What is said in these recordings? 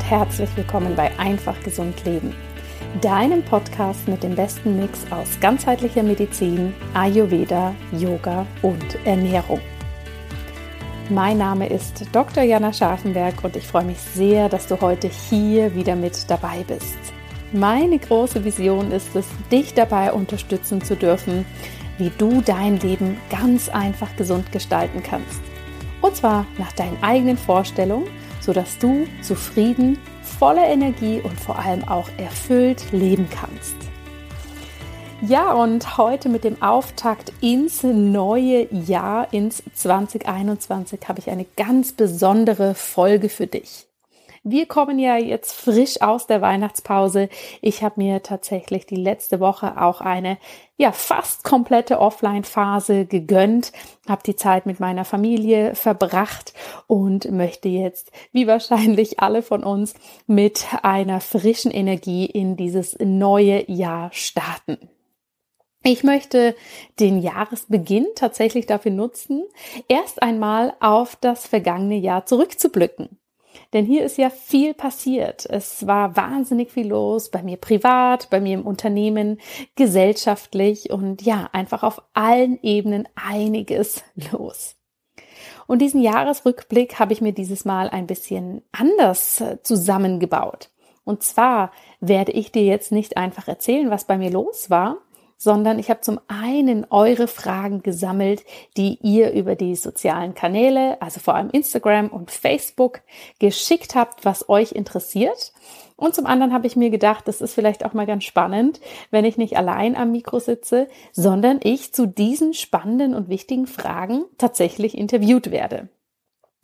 und herzlich willkommen bei Einfach Gesund Leben, deinem Podcast mit dem besten Mix aus ganzheitlicher Medizin, Ayurveda, Yoga und Ernährung. Mein Name ist Dr. Jana Scharfenberg und ich freue mich sehr, dass du heute hier wieder mit dabei bist. Meine große Vision ist es, dich dabei unterstützen zu dürfen, wie du dein Leben ganz einfach gesund gestalten kannst. Und zwar nach deinen eigenen Vorstellungen, sodass du zufrieden, voller Energie und vor allem auch erfüllt leben kannst. Ja, und heute mit dem Auftakt ins neue Jahr, ins 2021, habe ich eine ganz besondere Folge für dich. Wir kommen ja jetzt frisch aus der Weihnachtspause. Ich habe mir tatsächlich die letzte Woche auch eine ja fast komplette Offline-Phase gegönnt, habe die Zeit mit meiner Familie verbracht und möchte jetzt, wie wahrscheinlich alle von uns, mit einer frischen Energie in dieses neue Jahr starten. Ich möchte den Jahresbeginn tatsächlich dafür nutzen, erst einmal auf das vergangene Jahr zurückzublicken. Denn hier ist ja viel passiert. Es war wahnsinnig viel los, bei mir privat, bei mir im Unternehmen, gesellschaftlich und ja, einfach auf allen Ebenen einiges los. Und diesen Jahresrückblick habe ich mir dieses Mal ein bisschen anders äh, zusammengebaut. Und zwar werde ich dir jetzt nicht einfach erzählen, was bei mir los war, sondern ich habe zum einen eure Fragen gesammelt, die ihr über die sozialen Kanäle, also vor allem Instagram und Facebook, geschickt habt, was euch interessiert. Und zum anderen habe ich mir gedacht, das ist vielleicht auch mal ganz spannend, wenn ich nicht allein am Mikro sitze, sondern ich zu diesen spannenden und wichtigen Fragen tatsächlich interviewt werde.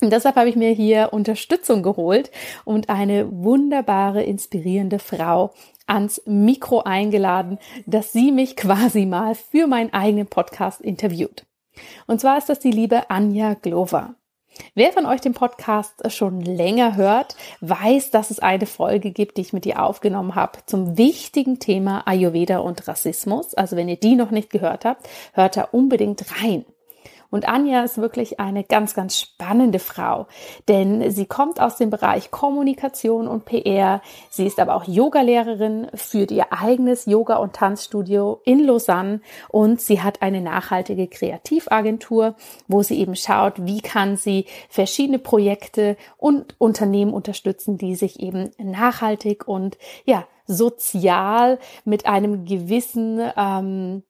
Und deshalb habe ich mir hier Unterstützung geholt und eine wunderbare, inspirierende Frau ans Mikro eingeladen, dass sie mich quasi mal für meinen eigenen Podcast interviewt. Und zwar ist das die liebe Anja Glover. Wer von euch den Podcast schon länger hört, weiß, dass es eine Folge gibt, die ich mit ihr aufgenommen habe zum wichtigen Thema Ayurveda und Rassismus. Also wenn ihr die noch nicht gehört habt, hört da unbedingt rein. Und Anja ist wirklich eine ganz, ganz spannende Frau, denn sie kommt aus dem Bereich Kommunikation und PR. Sie ist aber auch Yogalehrerin, führt ihr eigenes Yoga- und Tanzstudio in Lausanne und sie hat eine nachhaltige Kreativagentur, wo sie eben schaut, wie kann sie verschiedene Projekte und Unternehmen unterstützen, die sich eben nachhaltig und ja, sozial mit einem gewissen ähm,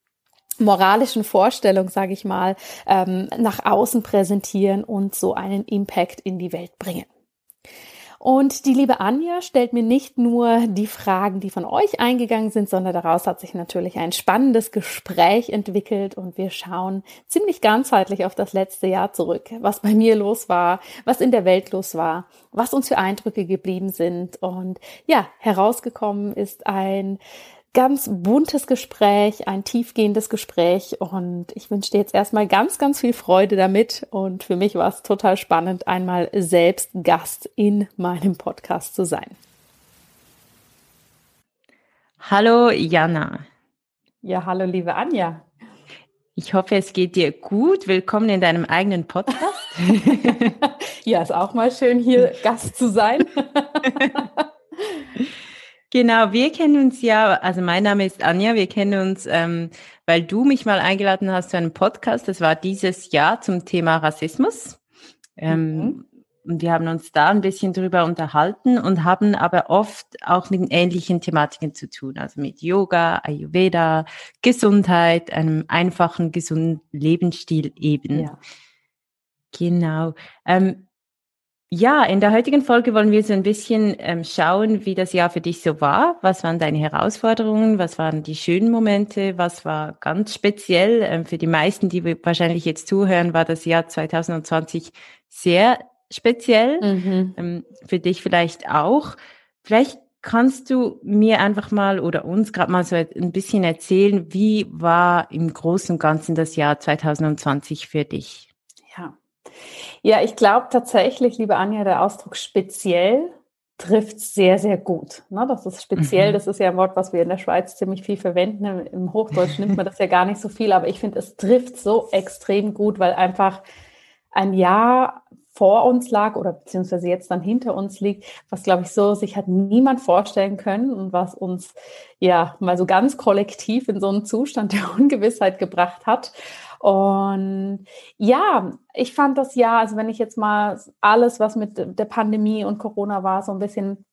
moralischen Vorstellung, sage ich mal, ähm, nach außen präsentieren und so einen Impact in die Welt bringen. Und die liebe Anja stellt mir nicht nur die Fragen, die von euch eingegangen sind, sondern daraus hat sich natürlich ein spannendes Gespräch entwickelt und wir schauen ziemlich ganzheitlich auf das letzte Jahr zurück, was bei mir los war, was in der Welt los war, was uns für Eindrücke geblieben sind und ja, herausgekommen ist ein ganz buntes Gespräch, ein tiefgehendes Gespräch und ich wünsche dir jetzt erstmal ganz, ganz viel Freude damit und für mich war es total spannend, einmal selbst Gast in meinem Podcast zu sein. Hallo Jana. Ja, hallo liebe Anja. Ich hoffe, es geht dir gut. Willkommen in deinem eigenen Podcast. ja, ist auch mal schön, hier Gast zu sein. Genau, wir kennen uns ja, also mein Name ist Anja, wir kennen uns, ähm, weil du mich mal eingeladen hast zu einem Podcast, das war dieses Jahr zum Thema Rassismus. Ähm, mhm. Und wir haben uns da ein bisschen drüber unterhalten und haben aber oft auch mit ähnlichen Thematiken zu tun, also mit Yoga, Ayurveda, Gesundheit, einem einfachen, gesunden Lebensstil eben. Ja. Genau. Ähm, ja, in der heutigen Folge wollen wir so ein bisschen ähm, schauen, wie das Jahr für dich so war. Was waren deine Herausforderungen? Was waren die schönen Momente? Was war ganz speziell? Ähm, für die meisten, die wahrscheinlich jetzt zuhören, war das Jahr 2020 sehr speziell. Mhm. Ähm, für dich vielleicht auch. Vielleicht kannst du mir einfach mal oder uns gerade mal so ein bisschen erzählen, wie war im Großen und Ganzen das Jahr 2020 für dich? Ja, ich glaube tatsächlich, liebe Anja, der Ausdruck speziell trifft sehr, sehr gut. Ne, das ist speziell, mhm. das ist ja ein Wort, was wir in der Schweiz ziemlich viel verwenden. Im Hochdeutsch nimmt man das ja gar nicht so viel, aber ich finde, es trifft so extrem gut, weil einfach ein Jahr vor uns lag oder beziehungsweise jetzt dann hinter uns liegt, was glaube ich so sich hat niemand vorstellen können und was uns ja mal so ganz kollektiv in so einen Zustand der Ungewissheit gebracht hat. Und ja, ich fand das ja, also wenn ich jetzt mal alles, was mit der Pandemie und Corona war, so ein bisschen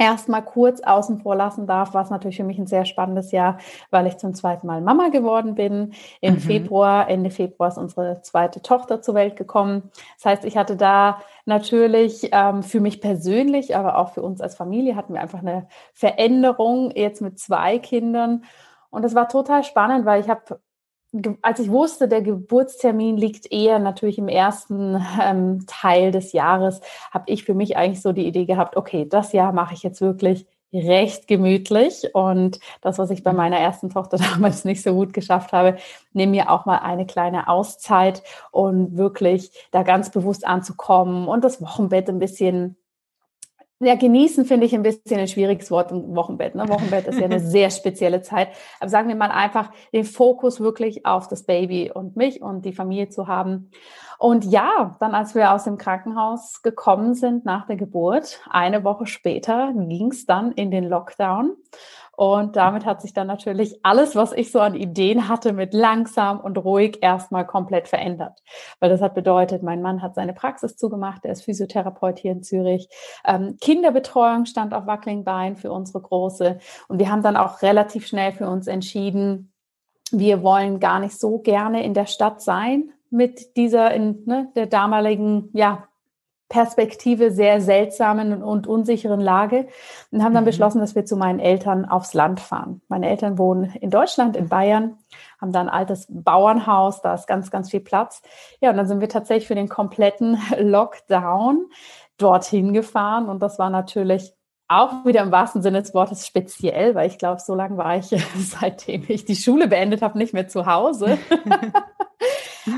erstmal kurz außen vor lassen darf, war es natürlich für mich ein sehr spannendes Jahr, weil ich zum zweiten Mal Mama geworden bin. Im mhm. Februar, Ende Februar ist unsere zweite Tochter zur Welt gekommen. Das heißt, ich hatte da natürlich ähm, für mich persönlich, aber auch für uns als Familie hatten wir einfach eine Veränderung jetzt mit zwei Kindern. Und das war total spannend, weil ich habe als ich wusste, der Geburtstermin liegt eher natürlich im ersten ähm, Teil des Jahres, habe ich für mich eigentlich so die Idee gehabt, okay, das Jahr mache ich jetzt wirklich recht gemütlich. Und das, was ich bei meiner ersten Tochter damals nicht so gut geschafft habe, nehme mir auch mal eine kleine Auszeit und wirklich da ganz bewusst anzukommen und das Wochenbett ein bisschen ja, genießen finde ich ein bisschen ein schwieriges Wort im Wochenbett. Ne? Wochenbett ist ja eine sehr spezielle Zeit. Aber sagen wir mal einfach, den Fokus wirklich auf das Baby und mich und die Familie zu haben. Und ja, dann als wir aus dem Krankenhaus gekommen sind nach der Geburt, eine Woche später ging es dann in den Lockdown. Und damit hat sich dann natürlich alles, was ich so an Ideen hatte, mit langsam und ruhig erstmal komplett verändert. Weil das hat bedeutet, mein Mann hat seine Praxis zugemacht, er ist Physiotherapeut hier in Zürich. Ähm, Kinderbetreuung stand auf wackeligen Beinen für unsere Große. Und wir haben dann auch relativ schnell für uns entschieden, wir wollen gar nicht so gerne in der Stadt sein mit dieser in ne, der damaligen ja, Perspektive sehr seltsamen und unsicheren Lage und haben dann mhm. beschlossen, dass wir zu meinen Eltern aufs Land fahren. Meine Eltern wohnen in Deutschland, in Bayern, haben da ein altes Bauernhaus, da ist ganz, ganz viel Platz. Ja, und dann sind wir tatsächlich für den kompletten Lockdown dorthin gefahren und das war natürlich auch wieder im wahrsten Sinne des Wortes speziell, weil ich glaube, so lange war ich, seitdem ich die Schule beendet habe, nicht mehr zu Hause.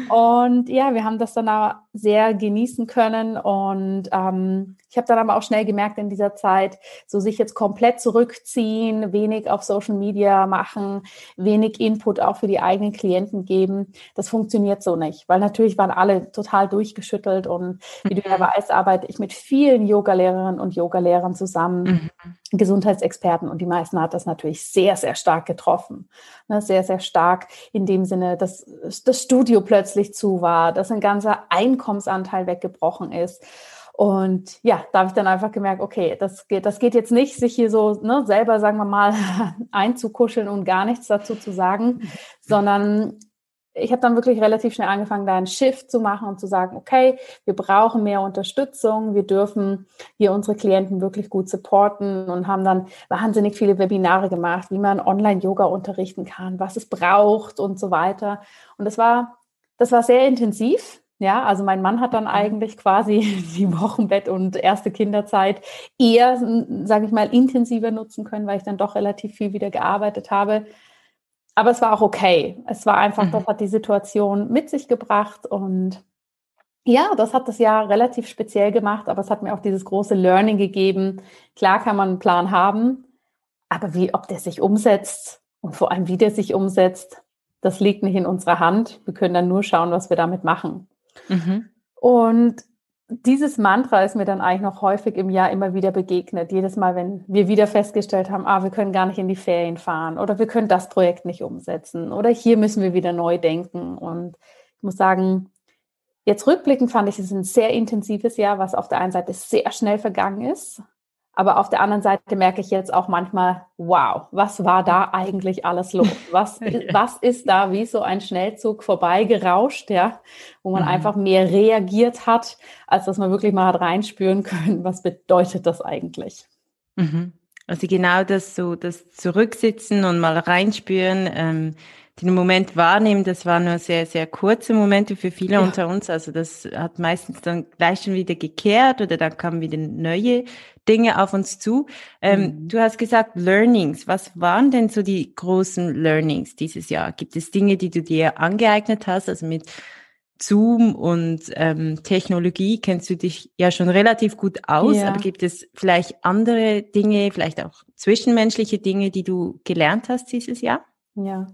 Und ja, wir haben das dann auch sehr genießen können. Und ähm, ich habe dann aber auch schnell gemerkt in dieser Zeit, so sich jetzt komplett zurückziehen, wenig auf Social Media machen, wenig Input auch für die eigenen Klienten geben, das funktioniert so nicht. Weil natürlich waren alle total durchgeschüttelt. Und wie du ja mhm. weißt, arbeite ich mit vielen Yogalehrerinnen und Yogalehrern zusammen. Mhm. Gesundheitsexperten und die meisten hat das natürlich sehr, sehr stark getroffen. Ne, sehr, sehr stark in dem Sinne, dass das Studio plötzlich zu war, dass ein ganzer Einkommensanteil weggebrochen ist. Und ja, da habe ich dann einfach gemerkt, okay, das geht, das geht jetzt nicht, sich hier so ne, selber, sagen wir mal, einzukuscheln und gar nichts dazu zu sagen, mhm. sondern ich habe dann wirklich relativ schnell angefangen, da einen Shift zu machen und zu sagen, okay, wir brauchen mehr Unterstützung, wir dürfen hier unsere Klienten wirklich gut supporten und haben dann wahnsinnig viele Webinare gemacht, wie man Online-Yoga unterrichten kann, was es braucht und so weiter. Und das war, das war sehr intensiv. Ja, also mein Mann hat dann mhm. eigentlich quasi die Wochenbett und erste Kinderzeit eher, sage ich mal, intensiver nutzen können, weil ich dann doch relativ viel wieder gearbeitet habe aber es war auch okay. Es war einfach, mhm. das hat die Situation mit sich gebracht und ja, das hat das Jahr relativ speziell gemacht, aber es hat mir auch dieses große Learning gegeben. Klar kann man einen Plan haben, aber wie, ob der sich umsetzt und vor allem wie der sich umsetzt, das liegt nicht in unserer Hand. Wir können dann nur schauen, was wir damit machen. Mhm. Und dieses Mantra ist mir dann eigentlich noch häufig im Jahr immer wieder begegnet. Jedes Mal, wenn wir wieder festgestellt haben, ah, wir können gar nicht in die Ferien fahren oder wir können das Projekt nicht umsetzen oder hier müssen wir wieder neu denken. Und ich muss sagen, jetzt rückblickend fand ich es ein sehr intensives Jahr, was auf der einen Seite sehr schnell vergangen ist, aber auf der anderen Seite merke ich jetzt auch manchmal, wow, was war da eigentlich alles los? Was, was ist da wie so ein Schnellzug vorbeigerauscht, ja, wo man mhm. einfach mehr reagiert hat, als dass man wirklich mal hat reinspüren können, was bedeutet das eigentlich? Mhm. Also genau das so, das Zurücksitzen und mal reinspüren, ähm, den Moment wahrnehmen, das waren nur sehr, sehr kurze Momente für viele ja. unter uns. Also das hat meistens dann gleich schon wieder gekehrt oder dann kamen wieder neue Dinge auf uns zu. Ähm, mhm. Du hast gesagt Learnings. Was waren denn so die großen Learnings dieses Jahr? Gibt es Dinge, die du dir angeeignet hast? Also mit Zoom und ähm, Technologie kennst du dich ja schon relativ gut aus, ja. aber gibt es vielleicht andere Dinge, vielleicht auch zwischenmenschliche Dinge, die du gelernt hast dieses Jahr? Ja.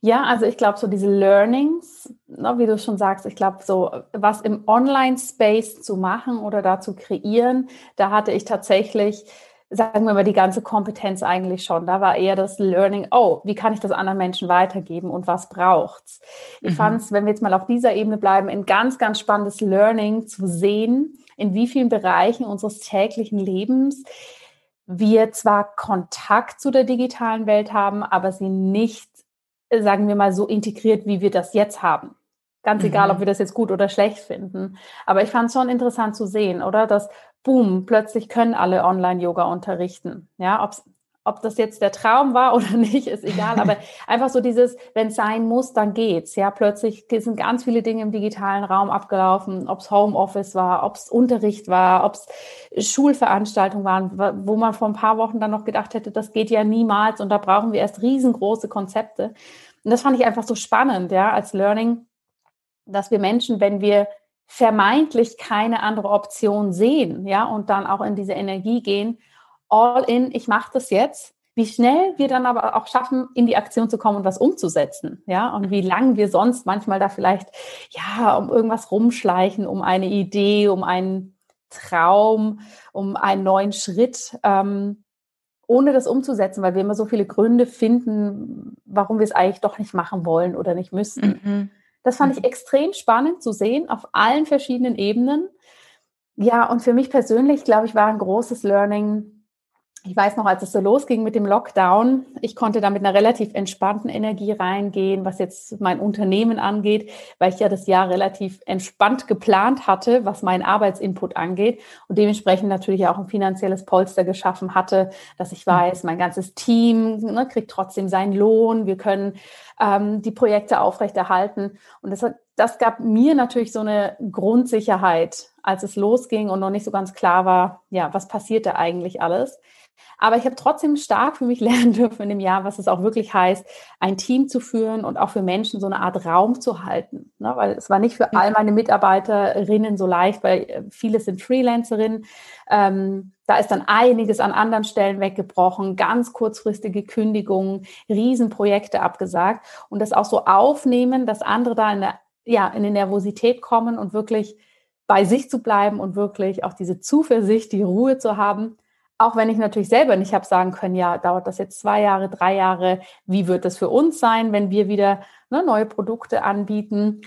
Ja, also ich glaube, so diese Learnings ne, wie du schon sagst, ich glaube, so was im Online-Space zu machen oder da zu kreieren, da hatte ich tatsächlich sagen wir mal, die ganze Kompetenz eigentlich schon. Da war eher das Learning, oh, wie kann ich das anderen Menschen weitergeben und was braucht's? Ich mhm. fand es, wenn wir jetzt mal auf dieser Ebene bleiben, ein ganz, ganz spannendes Learning zu sehen, in wie vielen Bereichen unseres täglichen Lebens wir zwar Kontakt zu der digitalen Welt haben, aber sie nicht, sagen wir mal, so integriert, wie wir das jetzt haben. Ganz egal, mhm. ob wir das jetzt gut oder schlecht finden. Aber ich fand es schon interessant zu sehen, oder? Dass boom, plötzlich können alle Online-Yoga unterrichten. Ja, ob's, ob das jetzt der Traum war oder nicht, ist egal. Aber einfach so dieses, wenn es sein muss, dann geht's. Ja, plötzlich sind ganz viele Dinge im digitalen Raum abgelaufen, ob es Homeoffice war, ob es Unterricht war, ob es Schulveranstaltungen waren, wo man vor ein paar Wochen dann noch gedacht hätte, das geht ja niemals und da brauchen wir erst riesengroße Konzepte. Und das fand ich einfach so spannend, ja, als Learning, dass wir Menschen, wenn wir vermeintlich keine andere Option sehen, ja, und dann auch in diese Energie gehen, all in, ich mache das jetzt, wie schnell wir dann aber auch schaffen, in die Aktion zu kommen und was umzusetzen, ja, und wie lang wir sonst manchmal da vielleicht, ja, um irgendwas rumschleichen, um eine Idee, um einen Traum, um einen neuen Schritt, ähm, ohne das umzusetzen, weil wir immer so viele Gründe finden, warum wir es eigentlich doch nicht machen wollen oder nicht müssten. Mhm. Das fand ich mhm. extrem spannend zu sehen auf allen verschiedenen Ebenen. Ja, und für mich persönlich, glaube ich, war ein großes Learning, ich weiß noch, als es so losging mit dem Lockdown, ich konnte da mit einer relativ entspannten Energie reingehen, was jetzt mein Unternehmen angeht, weil ich ja das Jahr relativ entspannt geplant hatte, was meinen Arbeitsinput angeht und dementsprechend natürlich auch ein finanzielles Polster geschaffen hatte, dass ich weiß, mein ganzes Team ne, kriegt trotzdem seinen Lohn, wir können ähm, die Projekte aufrechterhalten. Und das, das gab mir natürlich so eine Grundsicherheit, als es losging und noch nicht so ganz klar war, ja, was passiert da eigentlich alles. Aber ich habe trotzdem stark für mich lernen dürfen in dem Jahr, was es auch wirklich heißt, ein Team zu führen und auch für Menschen so eine Art Raum zu halten. Ne? Weil es war nicht für all meine Mitarbeiterinnen so leicht, weil äh, viele sind Freelancerinnen. Ähm, da ist dann einiges an anderen Stellen weggebrochen, ganz kurzfristige Kündigungen, Riesenprojekte abgesagt und das auch so aufnehmen, dass andere da in eine, ja, in eine Nervosität kommen und wirklich bei sich zu bleiben und wirklich auch diese Zuversicht, die Ruhe zu haben, auch wenn ich natürlich selber nicht habe sagen können, ja, dauert das jetzt zwei Jahre, drei Jahre, wie wird das für uns sein, wenn wir wieder ne, neue Produkte anbieten.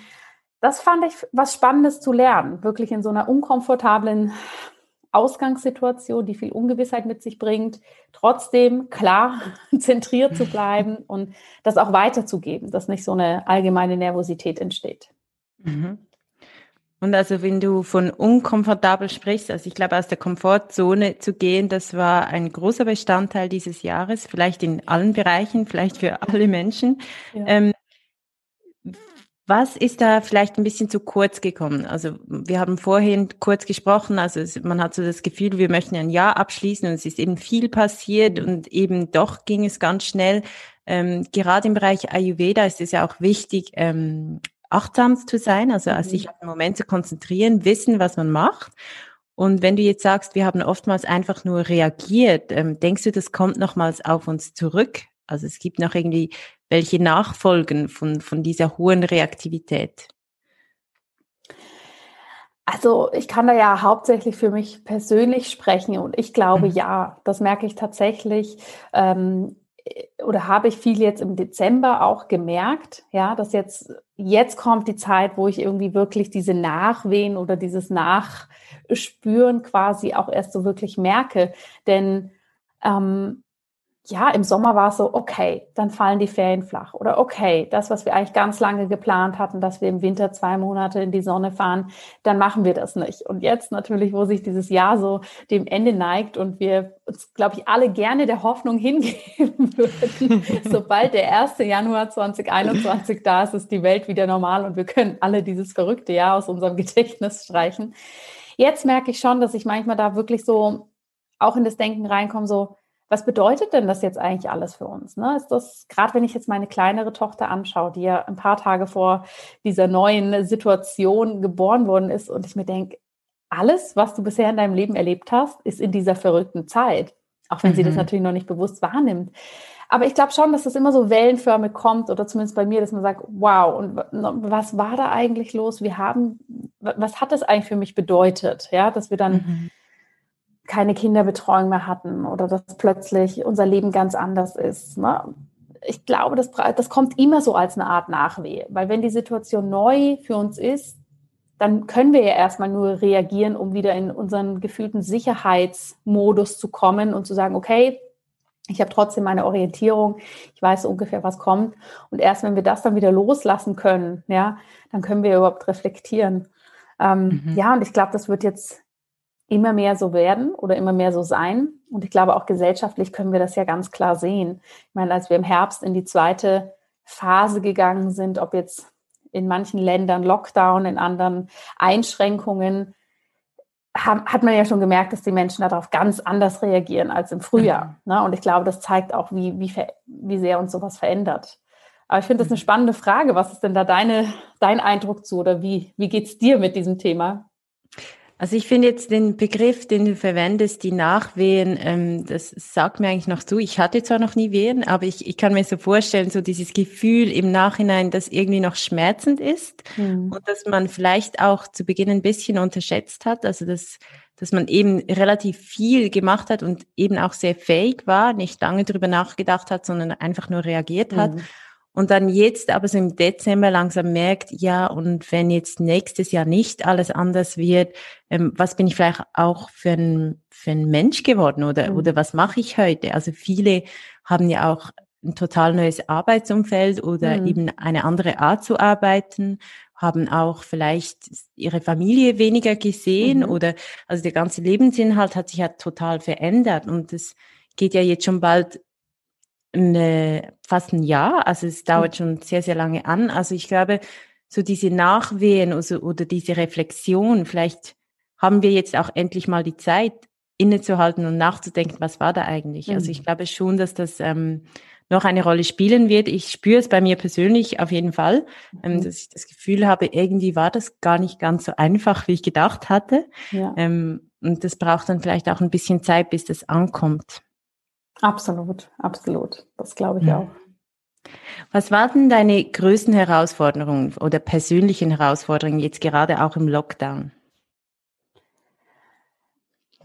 Das fand ich was Spannendes zu lernen, wirklich in so einer unkomfortablen Ausgangssituation, die viel Ungewissheit mit sich bringt, trotzdem klar zentriert zu bleiben und das auch weiterzugeben, dass nicht so eine allgemeine Nervosität entsteht. Mhm. Und also wenn du von unkomfortabel sprichst, also ich glaube, aus der Komfortzone zu gehen, das war ein großer Bestandteil dieses Jahres, vielleicht in allen Bereichen, vielleicht für alle Menschen. Ja. Ähm, was ist da vielleicht ein bisschen zu kurz gekommen? Also wir haben vorhin kurz gesprochen, also man hat so das Gefühl, wir möchten ein Jahr abschließen und es ist eben viel passiert und eben doch ging es ganz schnell. Ähm, gerade im Bereich Ayurveda ist es ja auch wichtig, ähm, achtsam zu sein, also mhm. sich auf den Moment zu konzentrieren, wissen, was man macht. Und wenn du jetzt sagst, wir haben oftmals einfach nur reagiert, ähm, denkst du, das kommt nochmals auf uns zurück? Also es gibt noch irgendwie welche Nachfolgen von, von dieser hohen Reaktivität? Also ich kann da ja hauptsächlich für mich persönlich sprechen und ich glaube mhm. ja, das merke ich tatsächlich. Ähm, oder habe ich viel jetzt im Dezember auch gemerkt, ja, dass jetzt, jetzt kommt die Zeit, wo ich irgendwie wirklich diese Nachwehen oder dieses Nachspüren quasi auch erst so wirklich merke. Denn ähm, ja, im Sommer war es so, okay, dann fallen die Ferien flach. Oder okay, das, was wir eigentlich ganz lange geplant hatten, dass wir im Winter zwei Monate in die Sonne fahren, dann machen wir das nicht. Und jetzt natürlich, wo sich dieses Jahr so dem Ende neigt und wir uns, glaube ich, alle gerne der Hoffnung hingeben würden, sobald der 1. Januar 2021 da ist, ist die Welt wieder normal und wir können alle dieses verrückte Jahr aus unserem Gedächtnis streichen. Jetzt merke ich schon, dass ich manchmal da wirklich so auch in das Denken reinkomme, so, was bedeutet denn das jetzt eigentlich alles für uns? Ne? Ist das, gerade wenn ich jetzt meine kleinere Tochter anschaue, die ja ein paar Tage vor dieser neuen Situation geboren worden ist und ich mir denke, alles, was du bisher in deinem Leben erlebt hast, ist in dieser verrückten Zeit. Auch wenn mhm. sie das mhm. natürlich noch nicht bewusst wahrnimmt. aber ich glaube schon, dass das immer so wellenförmig kommt oder zumindest bei mir, dass man sagt, wow, und was war da eigentlich los? Wir haben, was hat das eigentlich für mich bedeutet? Ja, dass wir dann mhm. Keine Kinderbetreuung mehr hatten oder dass plötzlich unser Leben ganz anders ist. Ne? Ich glaube, das, das kommt immer so als eine Art Nachweh, weil wenn die Situation neu für uns ist, dann können wir ja erstmal nur reagieren, um wieder in unseren gefühlten Sicherheitsmodus zu kommen und zu sagen, okay, ich habe trotzdem meine Orientierung, ich weiß ungefähr, was kommt. Und erst wenn wir das dann wieder loslassen können, ja, dann können wir überhaupt reflektieren. Ähm, mhm. Ja, und ich glaube, das wird jetzt immer mehr so werden oder immer mehr so sein. Und ich glaube, auch gesellschaftlich können wir das ja ganz klar sehen. Ich meine, als wir im Herbst in die zweite Phase gegangen sind, ob jetzt in manchen Ländern Lockdown, in anderen Einschränkungen, hat man ja schon gemerkt, dass die Menschen darauf ganz anders reagieren als im Frühjahr. Mhm. Ne? Und ich glaube, das zeigt auch, wie, wie, wie sehr uns sowas verändert. Aber ich finde das eine mhm. spannende Frage. Was ist denn da deine, dein Eindruck zu oder wie, wie geht es dir mit diesem Thema? Also ich finde jetzt den Begriff, den du verwendest, die Nachwehen, ähm, das sagt mir eigentlich noch zu. Ich hatte zwar noch nie Wehen, aber ich, ich kann mir so vorstellen, so dieses Gefühl im Nachhinein, das irgendwie noch schmerzend ist mhm. und dass man vielleicht auch zu Beginn ein bisschen unterschätzt hat. Also dass, dass man eben relativ viel gemacht hat und eben auch sehr fähig war, nicht lange drüber nachgedacht hat, sondern einfach nur reagiert hat. Mhm und dann jetzt aber so im Dezember langsam merkt, ja, und wenn jetzt nächstes Jahr nicht alles anders wird, ähm, was bin ich vielleicht auch für ein, für ein Mensch geworden oder, mhm. oder was mache ich heute? Also viele haben ja auch ein total neues Arbeitsumfeld oder mhm. eben eine andere Art zu arbeiten, haben auch vielleicht ihre Familie weniger gesehen mhm. oder also der ganze Lebensinhalt hat sich ja total verändert und es geht ja jetzt schon bald eine, fast ein Jahr. Also es dauert schon sehr, sehr lange an. Also ich glaube, so diese Nachwehen also, oder diese Reflexion, vielleicht haben wir jetzt auch endlich mal die Zeit, innezuhalten und nachzudenken, was war da eigentlich. Mhm. Also ich mhm. glaube schon, dass das ähm, noch eine Rolle spielen wird. Ich spüre es bei mir persönlich auf jeden Fall, ähm, mhm. dass ich das Gefühl habe, irgendwie war das gar nicht ganz so einfach, wie ich gedacht hatte. Ja. Ähm, und das braucht dann vielleicht auch ein bisschen Zeit, bis das ankommt. Absolut, absolut. Das glaube ich ja. auch. Was waren deine größten Herausforderungen oder persönlichen Herausforderungen jetzt gerade auch im Lockdown?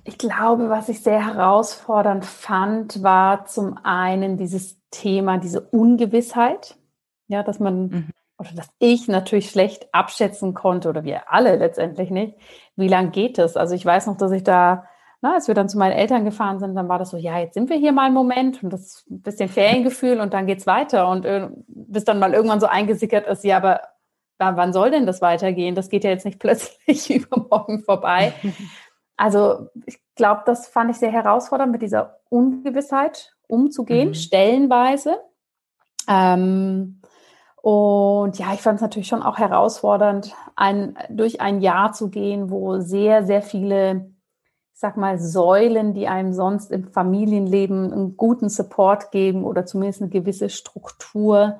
Ich glaube, was ich sehr herausfordernd fand, war zum einen dieses Thema, diese Ungewissheit. Ja, dass man, mhm. oder dass ich natürlich schlecht abschätzen konnte, oder wir alle letztendlich nicht, wie lange geht es? Also ich weiß noch, dass ich da na, als wir dann zu meinen Eltern gefahren sind, dann war das so, ja, jetzt sind wir hier mal einen Moment und das ein bisschen Feriengefühl und dann geht's weiter. Und äh, bis dann mal irgendwann so eingesickert ist, ja, aber wann soll denn das weitergehen? Das geht ja jetzt nicht plötzlich übermorgen vorbei. Also ich glaube, das fand ich sehr herausfordernd, mit dieser Ungewissheit umzugehen, mhm. stellenweise. Ähm, und ja, ich fand es natürlich schon auch herausfordernd, ein, durch ein Jahr zu gehen, wo sehr, sehr viele sag mal, Säulen, die einem sonst im Familienleben einen guten Support geben oder zumindest eine gewisse Struktur,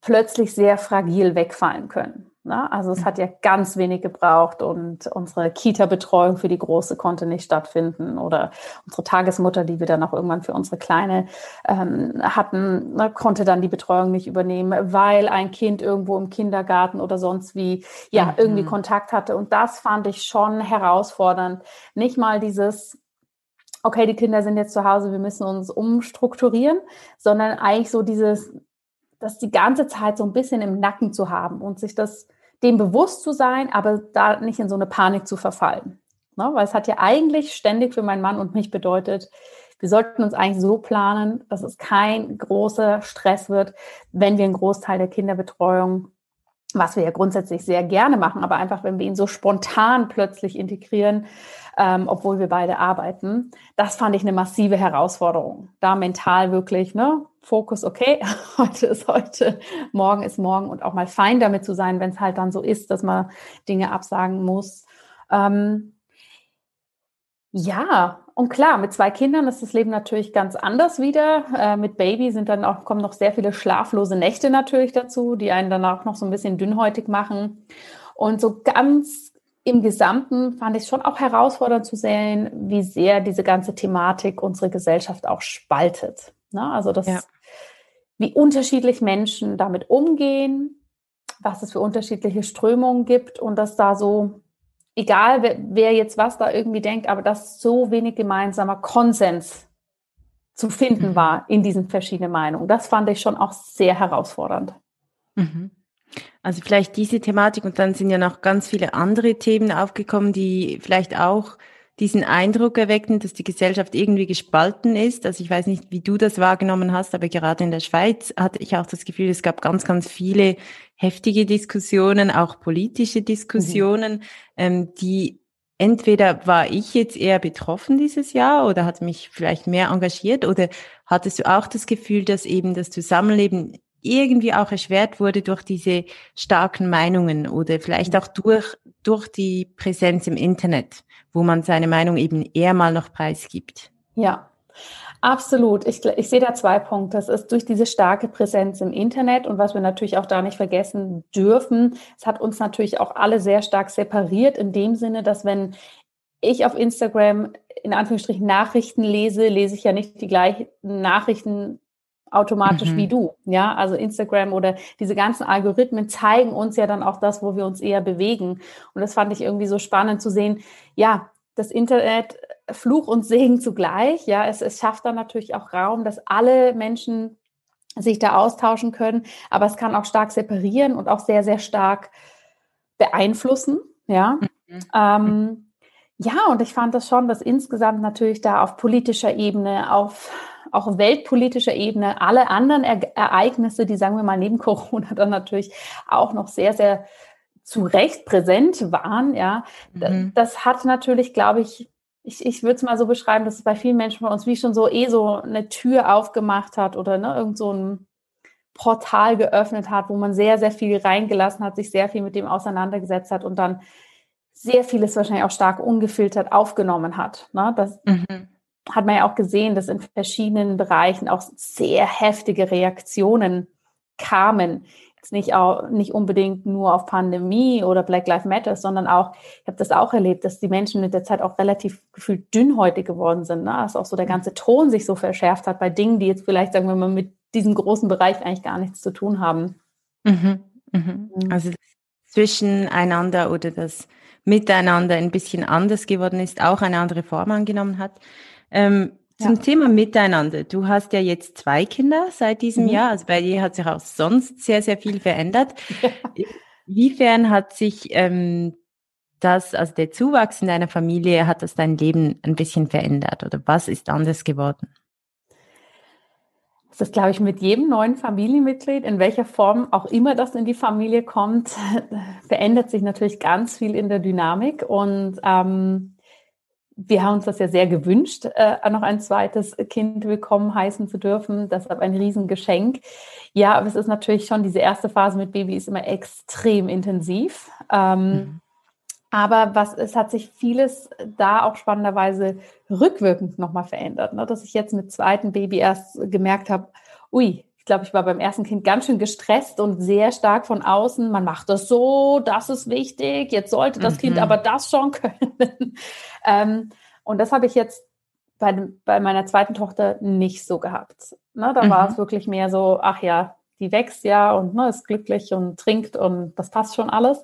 plötzlich sehr fragil wegfallen können. Ne? Also es hat ja ganz wenig gebraucht und unsere Kita-Betreuung für die Große konnte nicht stattfinden oder unsere Tagesmutter, die wir dann auch irgendwann für unsere Kleine ähm, hatten, ne, konnte dann die Betreuung nicht übernehmen, weil ein Kind irgendwo im Kindergarten oder sonst wie ja mhm. irgendwie Kontakt hatte. Und das fand ich schon herausfordernd. Nicht mal dieses okay, die Kinder sind jetzt zu Hause, wir müssen uns umstrukturieren, sondern eigentlich so dieses, das die ganze Zeit so ein bisschen im Nacken zu haben und sich das dem bewusst zu sein, aber da nicht in so eine Panik zu verfallen. Ne? Weil es hat ja eigentlich ständig für meinen Mann und mich bedeutet, wir sollten uns eigentlich so planen, dass es kein großer Stress wird, wenn wir einen Großteil der Kinderbetreuung, was wir ja grundsätzlich sehr gerne machen, aber einfach, wenn wir ihn so spontan plötzlich integrieren, ähm, obwohl wir beide arbeiten. Das fand ich eine massive Herausforderung. Da mental wirklich, ne, Fokus, okay, heute ist heute, morgen ist morgen und auch mal fein damit zu sein, wenn es halt dann so ist, dass man Dinge absagen muss. Ähm, ja, und klar, mit zwei Kindern ist das Leben natürlich ganz anders wieder. Äh, mit Baby sind dann auch, kommen noch sehr viele schlaflose Nächte natürlich dazu, die einen dann auch noch so ein bisschen dünnhäutig machen. Und so ganz im Gesamten fand ich es schon auch herausfordernd zu sehen, wie sehr diese ganze Thematik unsere Gesellschaft auch spaltet. Ne? Also das, ja. wie unterschiedlich Menschen damit umgehen, was es für unterschiedliche Strömungen gibt und dass da so, egal wer, wer jetzt was da irgendwie denkt, aber dass so wenig gemeinsamer Konsens zu finden mhm. war in diesen verschiedenen Meinungen. Das fand ich schon auch sehr herausfordernd. Mhm. Also vielleicht diese Thematik und dann sind ja noch ganz viele andere Themen aufgekommen, die vielleicht auch diesen Eindruck erwecken, dass die Gesellschaft irgendwie gespalten ist. Also ich weiß nicht, wie du das wahrgenommen hast, aber gerade in der Schweiz hatte ich auch das Gefühl, es gab ganz, ganz viele heftige Diskussionen, auch politische Diskussionen, mhm. ähm, die entweder war ich jetzt eher betroffen dieses Jahr oder hat mich vielleicht mehr engagiert oder hattest du auch das Gefühl, dass eben das Zusammenleben irgendwie auch erschwert wurde durch diese starken Meinungen oder vielleicht auch durch, durch die Präsenz im Internet, wo man seine Meinung eben eher mal noch preisgibt. Ja, Absolut. Ich, ich sehe da zwei Punkte. Das ist durch diese starke Präsenz im Internet und was wir natürlich auch da nicht vergessen dürfen, es hat uns natürlich auch alle sehr stark separiert in dem Sinne, dass wenn ich auf Instagram in Anführungsstrichen Nachrichten lese, lese ich ja nicht die gleichen Nachrichten automatisch mhm. wie du. Ja, also Instagram oder diese ganzen Algorithmen zeigen uns ja dann auch das, wo wir uns eher bewegen. Und das fand ich irgendwie so spannend zu sehen. Ja, das Internet Fluch und Segen zugleich. Ja, es, es schafft dann natürlich auch Raum, dass alle Menschen sich da austauschen können, aber es kann auch stark separieren und auch sehr, sehr stark beeinflussen. Ja. Mhm. Ähm, ja, und ich fand das schon, dass insgesamt natürlich da auf politischer Ebene, auf auch weltpolitischer Ebene alle anderen e Ereignisse, die sagen wir mal neben Corona dann natürlich auch noch sehr, sehr zu Recht präsent waren, ja, mhm. das hat natürlich, glaube ich, ich, ich würde es mal so beschreiben, dass es bei vielen Menschen bei uns wie schon so eh so eine Tür aufgemacht hat oder ne, irgend so ein Portal geöffnet hat, wo man sehr, sehr viel reingelassen hat, sich sehr viel mit dem auseinandergesetzt hat und dann sehr vieles wahrscheinlich auch stark ungefiltert aufgenommen hat. Ne? Das, mhm hat man ja auch gesehen, dass in verschiedenen Bereichen auch sehr heftige Reaktionen kamen. Jetzt nicht, auch, nicht unbedingt nur auf Pandemie oder Black Lives Matter, sondern auch, ich habe das auch erlebt, dass die Menschen mit der Zeit auch relativ gefühlt dünnhäutig geworden sind. Ne? Dass auch so der mhm. ganze Ton sich so verschärft hat bei Dingen, die jetzt vielleicht, sagen wir mal, mit diesem großen Bereich eigentlich gar nichts zu tun haben. Mhm. Mhm. mhm. Also zwischeneinander oder das Miteinander ein bisschen anders geworden ist, auch eine andere Form angenommen hat. Ähm, zum ja. Thema Miteinander. Du hast ja jetzt zwei Kinder seit diesem mhm. Jahr. Also bei dir hat sich auch sonst sehr, sehr viel verändert. Ja. Inwiefern hat sich ähm, das, also der Zuwachs in deiner Familie, hat das dein Leben ein bisschen verändert oder was ist anders geworden? Das ist, glaube ich, mit jedem neuen Familienmitglied, in welcher Form auch immer das in die Familie kommt, verändert sich natürlich ganz viel in der Dynamik. Und ähm, wir haben uns das ja sehr gewünscht, äh, noch ein zweites Kind willkommen heißen zu dürfen. Deshalb ein Riesengeschenk. Ja, aber es ist natürlich schon, diese erste Phase mit Baby ist immer extrem intensiv. Ähm, mhm. Aber was, es hat sich vieles da auch spannenderweise rückwirkend nochmal verändert. Ne? Dass ich jetzt mit zweiten Baby erst gemerkt habe, ui, glaube, ich war beim ersten Kind ganz schön gestresst und sehr stark von außen. Man macht das so, das ist wichtig. Jetzt sollte das mhm. Kind aber das schon können. ähm, und das habe ich jetzt bei, bei, meiner zweiten Tochter nicht so gehabt. Ne, da mhm. war es wirklich mehr so, ach ja, die wächst ja und ne, ist glücklich und trinkt und das passt schon alles.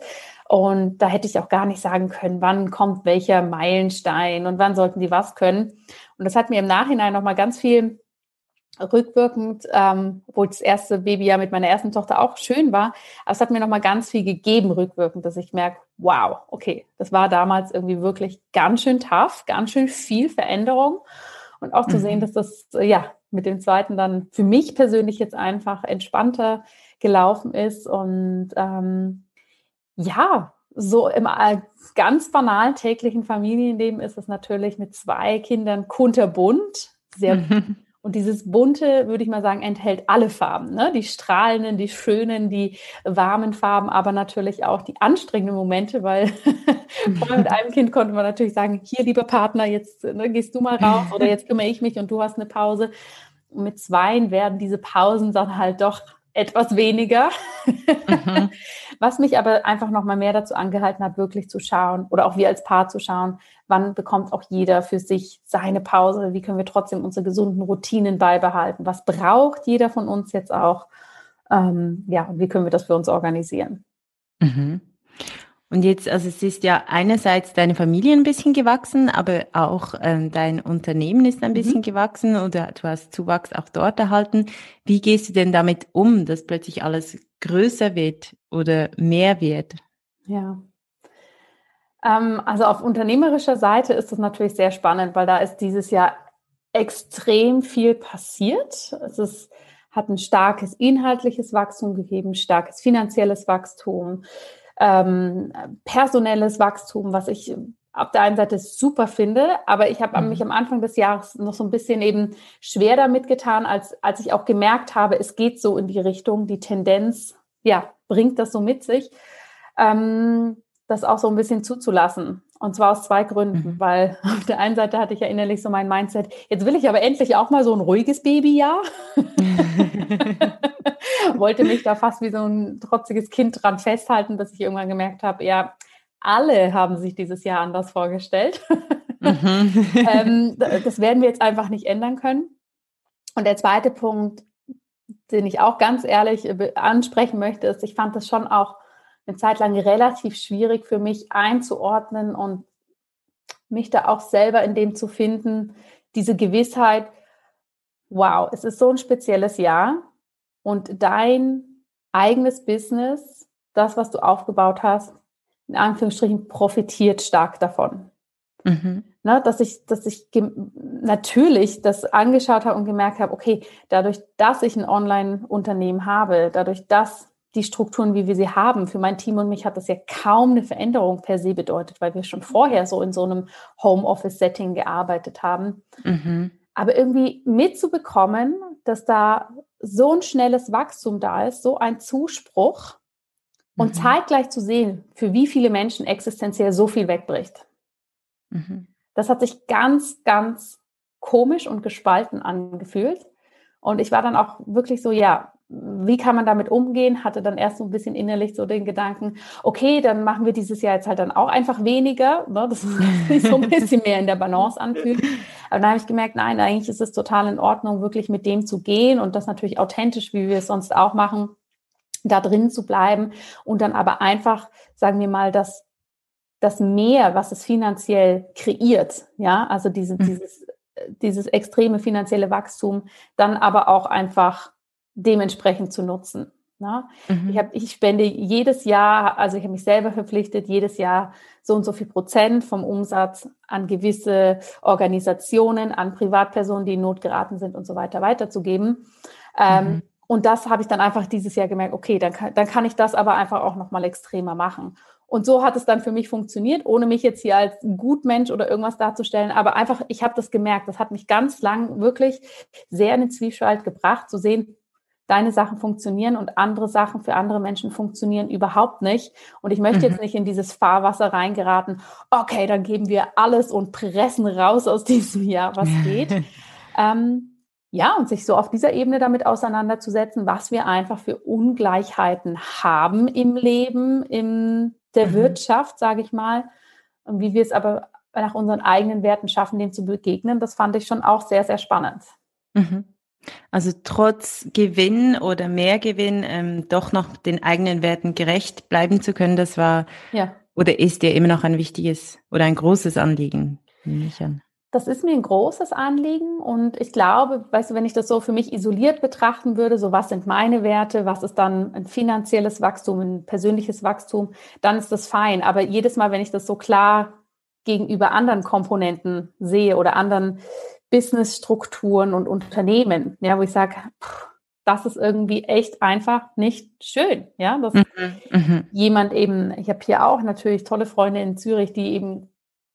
Und da hätte ich auch gar nicht sagen können, wann kommt welcher Meilenstein und wann sollten die was können. Und das hat mir im Nachhinein nochmal ganz viel rückwirkend, ähm, obwohl das erste Baby ja mit meiner ersten Tochter auch schön war, aber es hat mir nochmal ganz viel gegeben rückwirkend, dass ich merke, wow, okay, das war damals irgendwie wirklich ganz schön tough, ganz schön viel Veränderung. Und auch zu mhm. sehen, dass das ja mit dem zweiten dann für mich persönlich jetzt einfach entspannter gelaufen ist. Und ähm, ja, so im ganz banalen täglichen Familienleben ist es natürlich mit zwei Kindern kunterbunt, sehr Und dieses bunte, würde ich mal sagen, enthält alle Farben. Ne? Die strahlenden, die schönen, die warmen Farben, aber natürlich auch die anstrengenden Momente, weil vorher mit einem Kind konnte man natürlich sagen, hier, lieber Partner, jetzt ne, gehst du mal raus oder jetzt kümmere ich mich und du hast eine Pause. Und mit zweien werden diese Pausen dann halt doch etwas weniger. Mhm. Was mich aber einfach nochmal mehr dazu angehalten hat, wirklich zu schauen oder auch wir als Paar zu schauen, wann bekommt auch jeder für sich seine Pause, wie können wir trotzdem unsere gesunden Routinen beibehalten, was braucht jeder von uns jetzt auch, ähm, ja, und wie können wir das für uns organisieren. Mhm. Und jetzt, also es ist ja einerseits deine Familie ein bisschen gewachsen, aber auch ähm, dein Unternehmen ist ein mhm. bisschen gewachsen oder du hast Zuwachs auch dort erhalten. Wie gehst du denn damit um, dass plötzlich alles größer wird oder mehr wird? Ja. Ähm, also auf unternehmerischer Seite ist das natürlich sehr spannend, weil da ist dieses Jahr extrem viel passiert. Es ist, hat ein starkes inhaltliches Wachstum gegeben, starkes finanzielles Wachstum ähm, personelles Wachstum, was ich auf der einen Seite super finde, aber ich habe mhm. mich am Anfang des Jahres noch so ein bisschen eben schwer damit getan, als, als ich auch gemerkt habe, es geht so in die Richtung, die Tendenz, ja, bringt das so mit sich, ähm, das auch so ein bisschen zuzulassen. Und zwar aus zwei Gründen, mhm. weil auf der einen Seite hatte ich ja innerlich so mein Mindset, jetzt will ich aber endlich auch mal so ein ruhiges Babyjahr. Wollte mich da fast wie so ein trotziges Kind dran festhalten, bis ich irgendwann gemerkt habe, ja, alle haben sich dieses Jahr anders vorgestellt. Mhm. ähm, das werden wir jetzt einfach nicht ändern können. Und der zweite Punkt, den ich auch ganz ehrlich ansprechen möchte, ist, ich fand das schon auch eine Zeit lang relativ schwierig für mich einzuordnen und mich da auch selber in dem zu finden, diese Gewissheit, wow, es ist so ein spezielles Jahr und dein eigenes Business, das, was du aufgebaut hast, in Anführungsstrichen profitiert stark davon. Mhm. Na, dass ich, dass ich natürlich das angeschaut habe und gemerkt habe, okay, dadurch, dass ich ein Online-Unternehmen habe, dadurch, dass die Strukturen, wie wir sie haben. Für mein Team und mich hat das ja kaum eine Veränderung per se bedeutet, weil wir schon vorher so in so einem Homeoffice-Setting gearbeitet haben. Mhm. Aber irgendwie mitzubekommen, dass da so ein schnelles Wachstum da ist, so ein Zuspruch und mhm. zeitgleich zu sehen, für wie viele Menschen existenziell so viel wegbricht. Mhm. Das hat sich ganz, ganz komisch und gespalten angefühlt. Und ich war dann auch wirklich so, ja, wie kann man damit umgehen? Hatte dann erst so ein bisschen innerlich so den Gedanken, okay, dann machen wir dieses Jahr jetzt halt dann auch einfach weniger, ne, dass sich so ein bisschen mehr in der Balance anfühlt. Aber dann habe ich gemerkt, nein, eigentlich ist es total in Ordnung, wirklich mit dem zu gehen und das natürlich authentisch, wie wir es sonst auch machen, da drin zu bleiben und dann aber einfach, sagen wir mal, das, das Mehr, was es finanziell kreiert, ja, also diese, mhm. dieses, dieses extreme finanzielle Wachstum, dann aber auch einfach dementsprechend zu nutzen. Na? Mhm. Ich, hab, ich spende jedes Jahr, also ich habe mich selber verpflichtet, jedes Jahr so und so viel Prozent vom Umsatz an gewisse Organisationen, an Privatpersonen, die in Not geraten sind und so weiter weiterzugeben. Ähm, mhm. und das habe ich dann einfach dieses Jahr gemerkt, okay, dann kann, dann kann ich das aber einfach auch nochmal extremer machen. Und so hat es dann für mich funktioniert, ohne mich jetzt hier als Gutmensch oder irgendwas darzustellen. Aber einfach, ich habe das gemerkt. Das hat mich ganz lang wirklich sehr in den Zwiespalt gebracht, zu sehen, deine Sachen funktionieren und andere Sachen für andere Menschen funktionieren überhaupt nicht. Und ich möchte mhm. jetzt nicht in dieses Fahrwasser reingeraten, okay, dann geben wir alles und pressen raus aus diesem Jahr, was geht. ähm, ja, und sich so auf dieser Ebene damit auseinanderzusetzen, was wir einfach für Ungleichheiten haben im Leben, in der mhm. Wirtschaft, sage ich mal, und wie wir es aber nach unseren eigenen Werten schaffen, dem zu begegnen, das fand ich schon auch sehr, sehr spannend. Mhm. Also trotz Gewinn oder Mehrgewinn ähm, doch noch den eigenen Werten gerecht bleiben zu können, das war ja. oder ist dir immer noch ein wichtiges oder ein großes Anliegen, nehme ich an. Das ist mir ein großes Anliegen und ich glaube, weißt du, wenn ich das so für mich isoliert betrachten würde, so was sind meine Werte, was ist dann ein finanzielles Wachstum, ein persönliches Wachstum, dann ist das fein. Aber jedes Mal, wenn ich das so klar gegenüber anderen Komponenten sehe oder anderen Businessstrukturen und Unternehmen, ja, wo ich sage, das ist irgendwie echt einfach nicht schön, ja, dass mhm, mhm, jemand eben, ich habe hier auch natürlich tolle Freunde in Zürich, die eben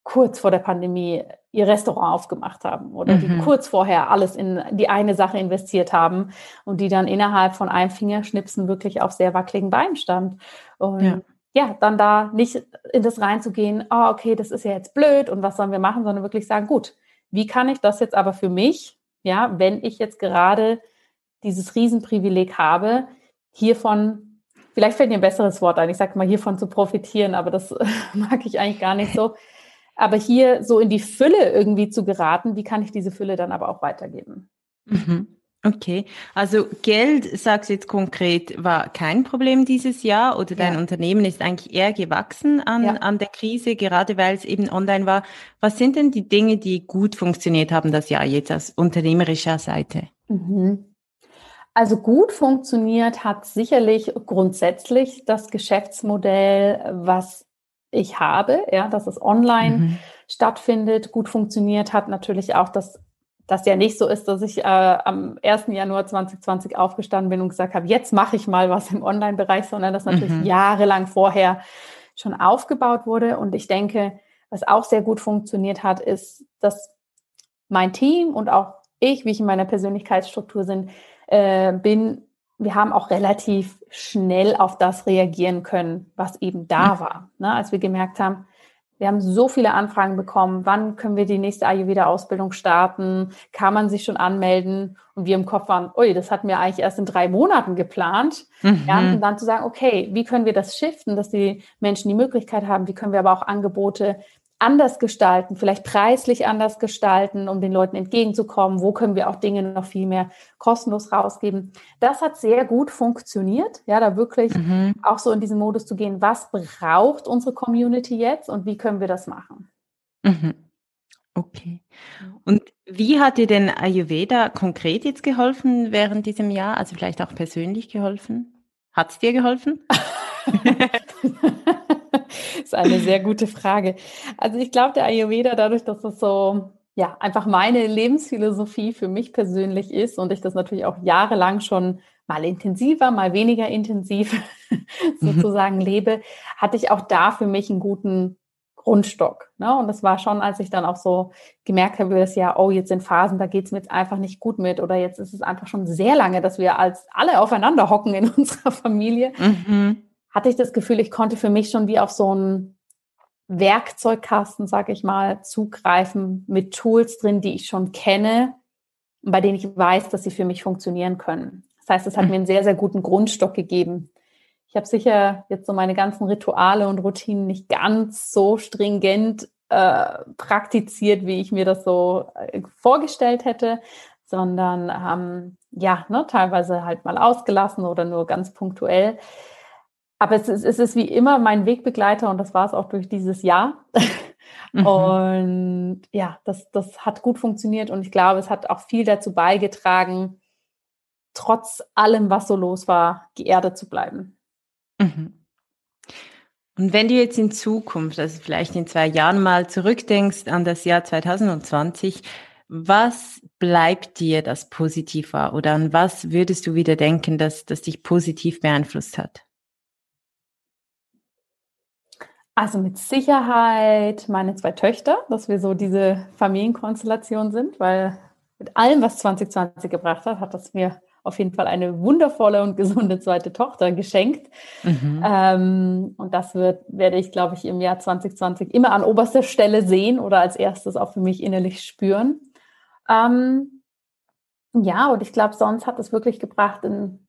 kurz vor der Pandemie ihr Restaurant aufgemacht haben oder mhm. die kurz vorher alles in die eine Sache investiert haben und die dann innerhalb von einem Fingerschnipsen wirklich auf sehr wackeligen Beinen stand. Und ja. ja, dann da nicht in das reinzugehen, oh, okay, das ist ja jetzt blöd und was sollen wir machen, sondern wirklich sagen, gut, wie kann ich das jetzt aber für mich, ja, wenn ich jetzt gerade dieses Riesenprivileg habe, hiervon, vielleicht fällt mir ein besseres Wort ein, ich sage mal hiervon zu profitieren, aber das mag ich eigentlich gar nicht so. Aber hier so in die Fülle irgendwie zu geraten, wie kann ich diese Fülle dann aber auch weitergeben? Mhm. Okay, also Geld, sagst du jetzt konkret, war kein Problem dieses Jahr oder dein ja. Unternehmen ist eigentlich eher gewachsen an, ja. an der Krise, gerade weil es eben online war. Was sind denn die Dinge, die gut funktioniert haben das Jahr jetzt aus unternehmerischer Seite? Mhm. Also gut funktioniert hat sicherlich grundsätzlich das Geschäftsmodell, was ich habe, ja, dass es online mhm. stattfindet, gut funktioniert hat natürlich auch das das ja nicht so ist, dass ich äh, am 1. Januar 2020 aufgestanden bin und gesagt habe, jetzt mache ich mal was im Online-Bereich, sondern das natürlich mhm. jahrelang vorher schon aufgebaut wurde. Und ich denke, was auch sehr gut funktioniert hat, ist, dass mein Team und auch ich, wie ich in meiner Persönlichkeitsstruktur sind, äh, bin, wir haben auch relativ schnell auf das reagieren können, was eben da mhm. war. Ne? Als wir gemerkt haben, wir haben so viele Anfragen bekommen. Wann können wir die nächste Ayurveda-Ausbildung starten? Kann man sich schon anmelden? Und wir im Kopf waren, ui, das hatten wir eigentlich erst in drei Monaten geplant. Mhm. Ja, und dann zu sagen, okay, wie können wir das shiften, dass die Menschen die Möglichkeit haben? Wie können wir aber auch Angebote anders gestalten, vielleicht preislich anders gestalten, um den Leuten entgegenzukommen? Wo können wir auch Dinge noch viel mehr kostenlos rausgeben? Das hat sehr gut funktioniert, ja, da wirklich mhm. auch so in diesen Modus zu gehen, was braucht unsere Community jetzt und wie können wir das machen? Mhm. Okay. Und wie hat dir denn Ayurveda konkret jetzt geholfen während diesem Jahr? Also vielleicht auch persönlich geholfen? Hat es dir geholfen? ist eine sehr gute Frage. Also ich glaube, der Ayurveda, dadurch, dass es so ja einfach meine Lebensphilosophie für mich persönlich ist und ich das natürlich auch jahrelang schon mal intensiver, mal weniger intensiv mhm. sozusagen mhm. lebe, hatte ich auch da für mich einen guten Grundstock. Ne? Und das war schon, als ich dann auch so gemerkt habe, das Jahr, oh, jetzt sind Phasen, da geht es mir jetzt einfach nicht gut mit. Oder jetzt ist es einfach schon sehr lange, dass wir als alle aufeinander hocken in unserer Familie. Mhm hatte ich das Gefühl, ich konnte für mich schon wie auf so einen Werkzeugkasten, sag ich mal, zugreifen mit Tools drin, die ich schon kenne und bei denen ich weiß, dass sie für mich funktionieren können. Das heißt, es hat mir einen sehr, sehr guten Grundstock gegeben. Ich habe sicher jetzt so meine ganzen Rituale und Routinen nicht ganz so stringent äh, praktiziert, wie ich mir das so äh, vorgestellt hätte, sondern ähm, ja, ne, teilweise halt mal ausgelassen oder nur ganz punktuell. Aber es ist, es ist wie immer mein Wegbegleiter und das war es auch durch dieses Jahr. Mhm. Und ja, das, das hat gut funktioniert und ich glaube, es hat auch viel dazu beigetragen, trotz allem, was so los war, geerdet zu bleiben. Mhm. Und wenn du jetzt in Zukunft, also vielleicht in zwei Jahren mal zurückdenkst an das Jahr 2020, was bleibt dir, das positiv war? Oder an was würdest du wieder denken, dass das dich positiv beeinflusst hat? Also mit Sicherheit meine zwei Töchter, dass wir so diese Familienkonstellation sind, weil mit allem, was 2020 gebracht hat, hat das mir auf jeden Fall eine wundervolle und gesunde zweite Tochter geschenkt. Mhm. Ähm, und das wird, werde ich, glaube ich, im Jahr 2020 immer an oberster Stelle sehen oder als erstes auch für mich innerlich spüren. Ähm, ja, und ich glaube, sonst hat es wirklich gebracht, ein,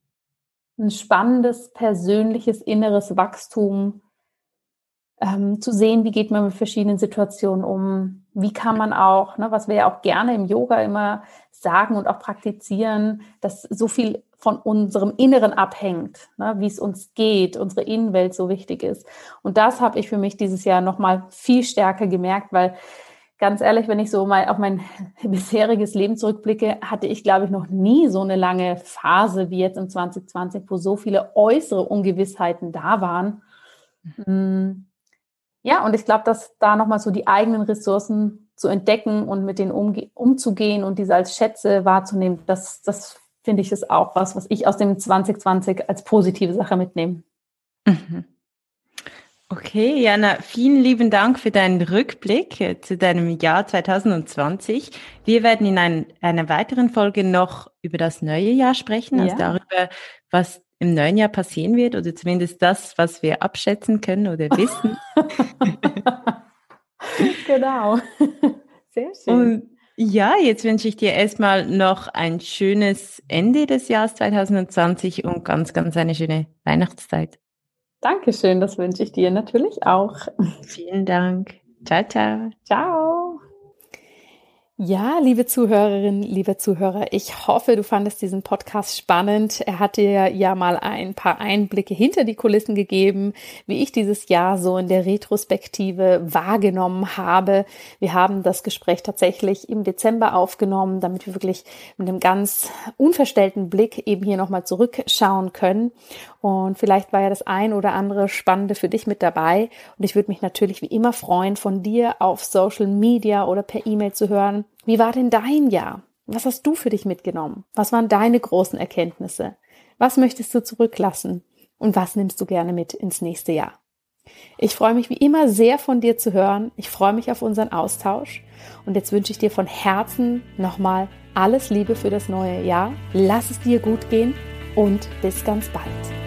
ein spannendes, persönliches, inneres Wachstum ähm, zu sehen, wie geht man mit verschiedenen Situationen um, wie kann man auch, ne, was wir ja auch gerne im Yoga immer sagen und auch praktizieren, dass so viel von unserem Inneren abhängt, ne, wie es uns geht, unsere Innenwelt so wichtig ist. Und das habe ich für mich dieses Jahr nochmal viel stärker gemerkt, weil ganz ehrlich, wenn ich so mal auf mein bisheriges Leben zurückblicke, hatte ich, glaube ich, noch nie so eine lange Phase wie jetzt im 2020, wo so viele äußere Ungewissheiten da waren. Mhm ja, und ich glaube, dass da nochmal so die eigenen Ressourcen zu entdecken und mit denen umge umzugehen und diese als Schätze wahrzunehmen, das, das finde ich ist auch was, was ich aus dem 2020 als positive Sache mitnehme. Mhm. Okay, Jana, vielen lieben Dank für deinen Rückblick äh, zu deinem Jahr 2020. Wir werden in ein, einer weiteren Folge noch über das neue Jahr sprechen, also ja. darüber, was im neuen Jahr passieren wird oder zumindest das, was wir abschätzen können oder wissen. genau. Sehr schön. Und Ja, jetzt wünsche ich dir erstmal noch ein schönes Ende des Jahres 2020 und ganz, ganz eine schöne Weihnachtszeit. Dankeschön, das wünsche ich dir natürlich auch. Vielen Dank. Ciao, ciao. Ciao. Ja, liebe Zuhörerinnen, liebe Zuhörer, ich hoffe, du fandest diesen Podcast spannend. Er hat dir ja mal ein paar Einblicke hinter die Kulissen gegeben, wie ich dieses Jahr so in der Retrospektive wahrgenommen habe. Wir haben das Gespräch tatsächlich im Dezember aufgenommen, damit wir wirklich mit einem ganz unverstellten Blick eben hier nochmal zurückschauen können. Und vielleicht war ja das ein oder andere Spannende für dich mit dabei. Und ich würde mich natürlich wie immer freuen, von dir auf Social Media oder per E-Mail zu hören. Wie war denn dein Jahr? Was hast du für dich mitgenommen? Was waren deine großen Erkenntnisse? Was möchtest du zurücklassen? Und was nimmst du gerne mit ins nächste Jahr? Ich freue mich wie immer sehr von dir zu hören. Ich freue mich auf unseren Austausch. Und jetzt wünsche ich dir von Herzen nochmal alles Liebe für das neue Jahr. Lass es dir gut gehen und bis ganz bald.